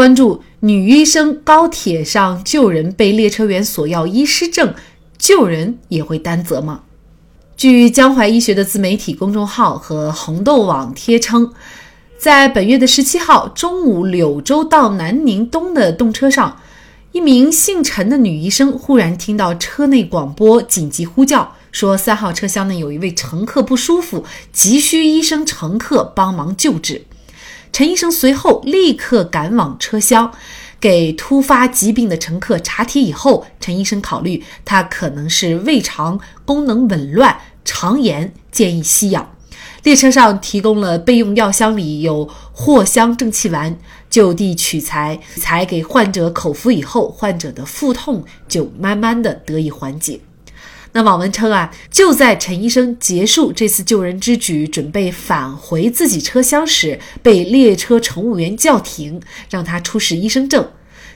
关注女医生高铁上救人被列车员索要医师证，救人也会担责吗？据江淮医学的自媒体公众号和红豆网贴称，在本月的十七号中午，柳州到南宁东的动车上，一名姓陈的女医生忽然听到车内广播紧急呼叫，说三号车厢内有一位乘客不舒服，急需医生乘客帮忙救治。陈医生随后立刻赶往车厢，给突发疾病的乘客查体以后，陈医生考虑他可能是胃肠功能紊乱、肠炎，建议吸氧。列车上提供了备用药箱，里有藿香正气丸，就地取材，才给患者口服以后，患者的腹痛就慢慢的得以缓解。那网文称啊，就在陈医生结束这次救人之举，准备返回自己车厢时，被列车乘务员叫停，让他出示医生证。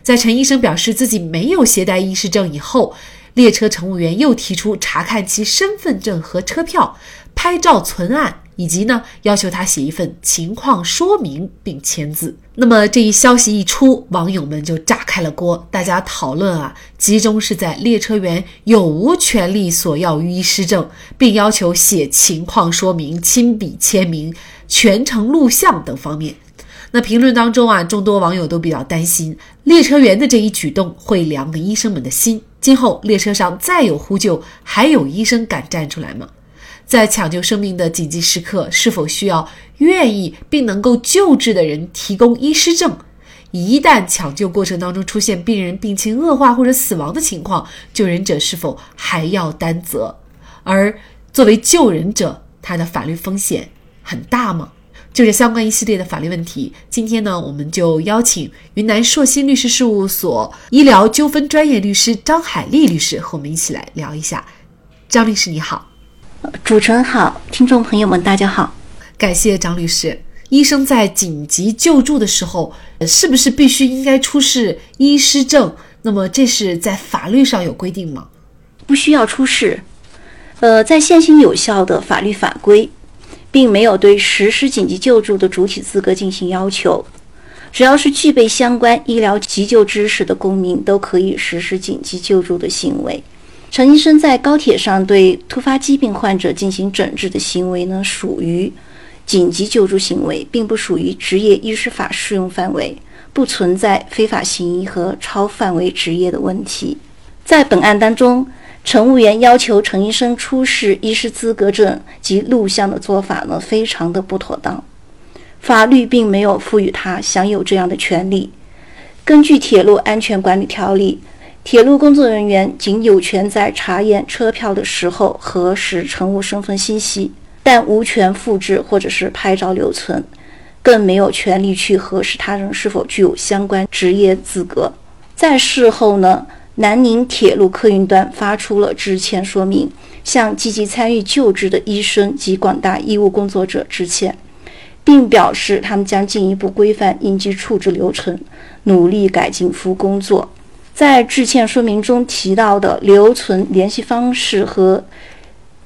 在陈医生表示自己没有携带医师证以后，列车乘务员又提出查看其身份证和车票，拍照存案。以及呢，要求他写一份情况说明并签字。那么这一消息一出，网友们就炸开了锅，大家讨论啊，集中是在列车员有无权利索要医师证，并要求写情况说明、亲笔签名、全程录像等方面。那评论当中啊，众多网友都比较担心，列车员的这一举动会凉了医生们的心。今后列车上再有呼救，还有医生敢站出来吗？在抢救生命的紧急时刻，是否需要愿意并能够救治的人提供医师证？一旦抢救过程当中出现病人病情恶化或者死亡的情况，救人者是否还要担责？而作为救人者，他的法律风险很大吗？就这相关一系列的法律问题，今天呢，我们就邀请云南硕鑫律师事务所医疗纠纷专业律师张海丽律师和我们一起来聊一下。张律师，你好。主持人好，听众朋友们大家好，感谢张律师。医生在紧急救助的时候，是不是必须应该出示医师证？那么这是在法律上有规定吗？不需要出示。呃，在现行有效的法律法规，并没有对实施紧急救助的主体资格进行要求。只要是具备相关医疗急救知识的公民，都可以实施紧急救助的行为。陈医生在高铁上对突发疾病患者进行诊治的行为呢，属于紧急救助行为，并不属于职业医师法适用范围，不存在非法行医和超范围执业的问题。在本案当中，乘务员要求陈医生出示医师资格证及录像的做法呢，非常的不妥当。法律并没有赋予他享有这样的权利。根据《铁路安全管理条例》。铁路工作人员仅有权在查验车票的时候核实乘务身份信息，但无权复制或者是拍照留存，更没有权利去核实他人是否具有相关职业资格。在事后呢，南宁铁路客运端发出了致歉说明，向积极参与救治的医生及广大医务工作者致歉，并表示他们将进一步规范应急处置流程，努力改进服务工作。在致歉说明中提到的留存联系方式和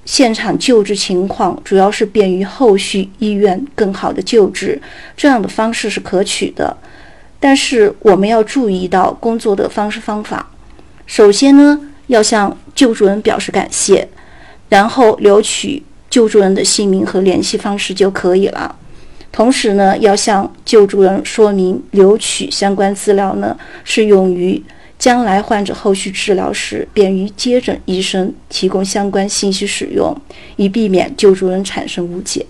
现场救治情况，主要是便于后续医院更好的救治，这样的方式是可取的。但是我们要注意到工作的方式方法。首先呢，要向救助人表示感谢，然后留取救助人的姓名和联系方式就可以了。同时呢，要向救助人说明留取相关资料呢是用于。将来患者后续治疗时，便于接诊医生提供相关信息使用，以避免救助人产生误解。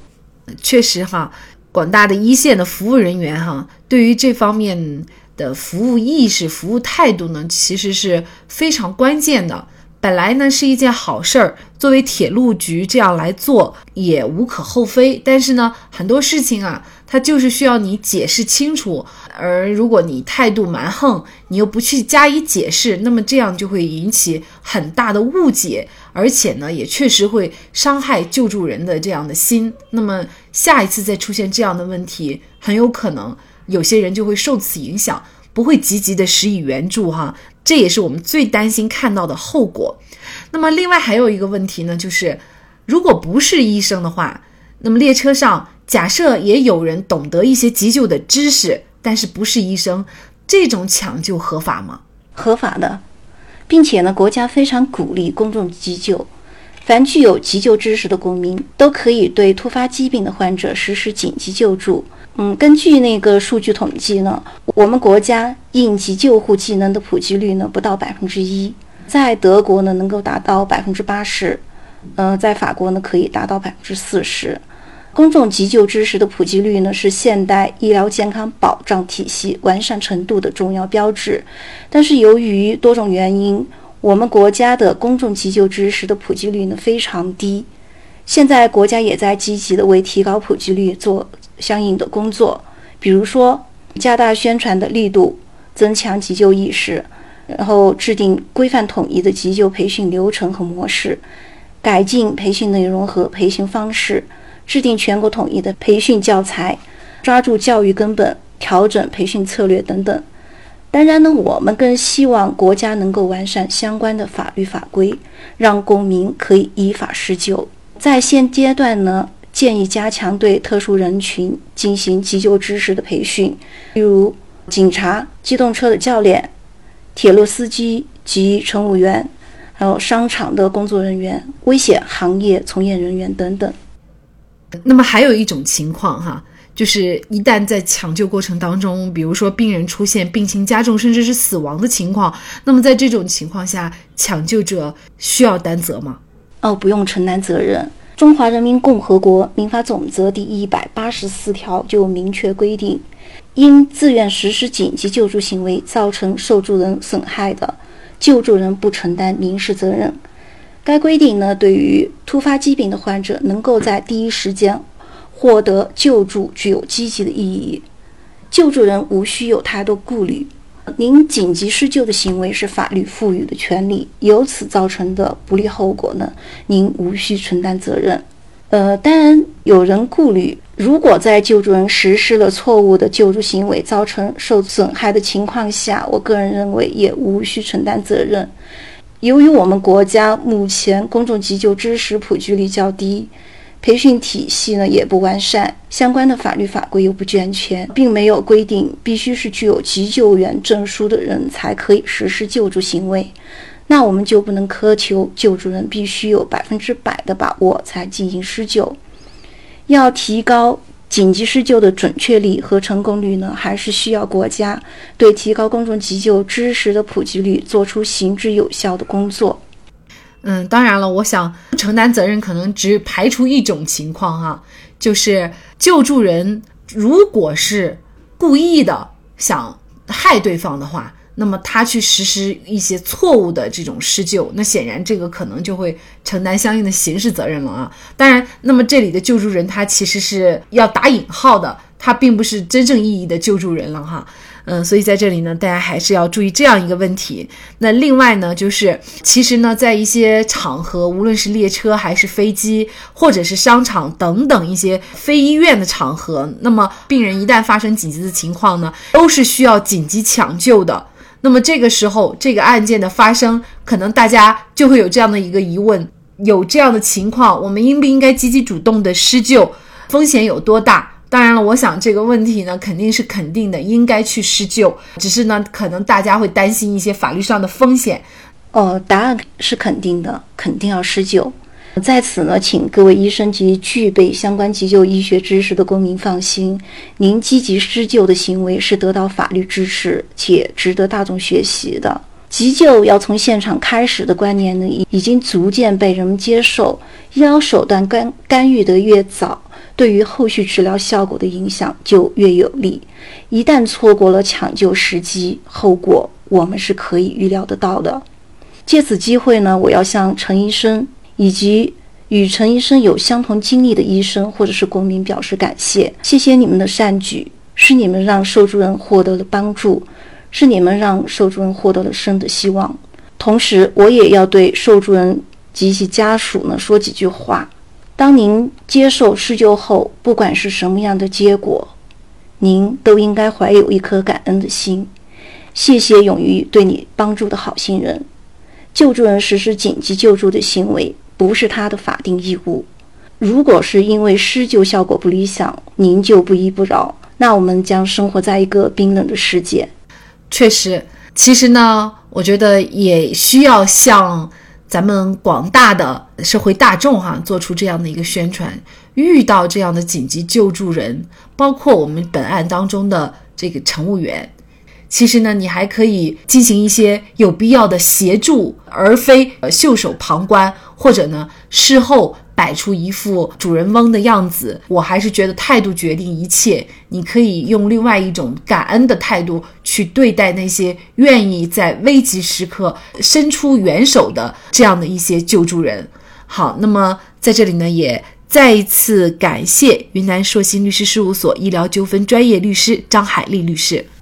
确实哈，广大的一线的服务人员哈，对于这方面的服务意识、服务态度呢，其实是非常关键的。本来呢是一件好事儿，作为铁路局这样来做也无可厚非。但是呢，很多事情啊，它就是需要你解释清楚。而如果你态度蛮横，你又不去加以解释，那么这样就会引起很大的误解，而且呢，也确实会伤害救助人的这样的心。那么下一次再出现这样的问题，很有可能有些人就会受此影响，不会积极的施以援助哈。这也是我们最担心看到的后果。那么另外还有一个问题呢，就是如果不是医生的话，那么列车上假设也有人懂得一些急救的知识。但是不是医生，这种抢救合法吗？合法的，并且呢，国家非常鼓励公众急救，凡具有急救知识的公民都可以对突发疾病的患者实施紧急救助。嗯，根据那个数据统计呢，我们国家应急救护技能的普及率呢不到百分之一，在德国呢能够达到百分之八十，嗯，在法国呢可以达到百分之四十。公众急救知识的普及率呢，是现代医疗健康保障体系完善程度的重要标志。但是由于多种原因，我们国家的公众急救知识的普及率呢非常低。现在国家也在积极的为提高普及率做相应的工作，比如说加大宣传的力度，增强急救意识，然后制定规范统一的急救培训流程和模式，改进培训内容和培训方式。制定全国统一的培训教材，抓住教育根本，调整培训策略等等。当然呢，我们更希望国家能够完善相关的法律法规，让公民可以依法施救。在现阶段呢，建议加强对特殊人群进行急救知识的培训，例如警察、机动车的教练、铁路司机及乘务员，还有商场的工作人员、危险行业从业人员等等。那么还有一种情况哈，就是一旦在抢救过程当中，比如说病人出现病情加重甚至是死亡的情况，那么在这种情况下，抢救者需要担责吗？哦，不用承担责任。中华人民共和国民法总则第一百八十四条就明确规定，因自愿实施紧急救助行为造成受助人损害的，救助人不承担民事责任。该规定呢，对于突发疾病的患者，能够在第一时间获得救助，具有积极的意义。救助人无需有太多顾虑。您紧急施救的行为是法律赋予的权利，由此造成的不利后果呢，您无需承担责任。呃，当然有人顾虑，如果在救助人实施了错误的救助行为，造成受损害的情况下，我个人认为也无需承担责任。由于我们国家目前公众急救知识普及率较低，培训体系呢也不完善，相关的法律法规又不健全，并没有规定必须是具有急救员证书的人才可以实施救助行为，那我们就不能苛求救助人必须有百分之百的把握才进行施救，要提高。紧急施救的准确率和成功率呢，还是需要国家对提高公众急救知识的普及率做出行之有效的工作。嗯，当然了，我想承担责任可能只排除一种情况哈，就是救助人如果是故意的想害对方的话。那么他去实施一些错误的这种施救，那显然这个可能就会承担相应的刑事责任了啊。当然，那么这里的救助人他其实是要打引号的，他并不是真正意义的救助人了哈。嗯，所以在这里呢，大家还是要注意这样一个问题。那另外呢，就是其实呢，在一些场合，无论是列车还是飞机，或者是商场等等一些非医院的场合，那么病人一旦发生紧急的情况呢，都是需要紧急抢救的。那么这个时候，这个案件的发生，可能大家就会有这样的一个疑问：有这样的情况，我们应不应该积极主动的施救？风险有多大？当然了，我想这个问题呢，肯定是肯定的，应该去施救。只是呢，可能大家会担心一些法律上的风险。哦，答案是肯定的，肯定要施救。在此呢，请各位医生及具备相关急救医学知识的公民放心，您积极施救的行为是得到法律支持且值得大众学习的。急救要从现场开始的观念呢，已已经逐渐被人们接受。医疗手段干干预得越早，对于后续治疗效果的影响就越有利。一旦错过了抢救时机，后果我们是可以预料得到的。借此机会呢，我要向陈医生。以及与陈医生有相同经历的医生或者是公民表示感谢，谢谢你们的善举，是你们让受助人获得了帮助，是你们让受助人获得了生的希望。同时，我也要对受助人及其家属呢说几句话。当您接受施救后，不管是什么样的结果，您都应该怀有一颗感恩的心。谢谢勇于对你帮助的好心人。救助人实施紧急救助的行为不是他的法定义务。如果是因为施救效果不理想，您就不依不饶，那我们将生活在一个冰冷的世界。确实，其实呢，我觉得也需要向咱们广大的社会大众哈做出这样的一个宣传。遇到这样的紧急救助人，包括我们本案当中的这个乘务员。其实呢，你还可以进行一些有必要的协助，而非呃袖手旁观，或者呢事后摆出一副主人翁的样子。我还是觉得态度决定一切。你可以用另外一种感恩的态度去对待那些愿意在危急时刻伸出援手的这样的一些救助人。好，那么在这里呢，也再一次感谢云南硕鑫律师事务所医疗纠纷专业律师张海丽律师。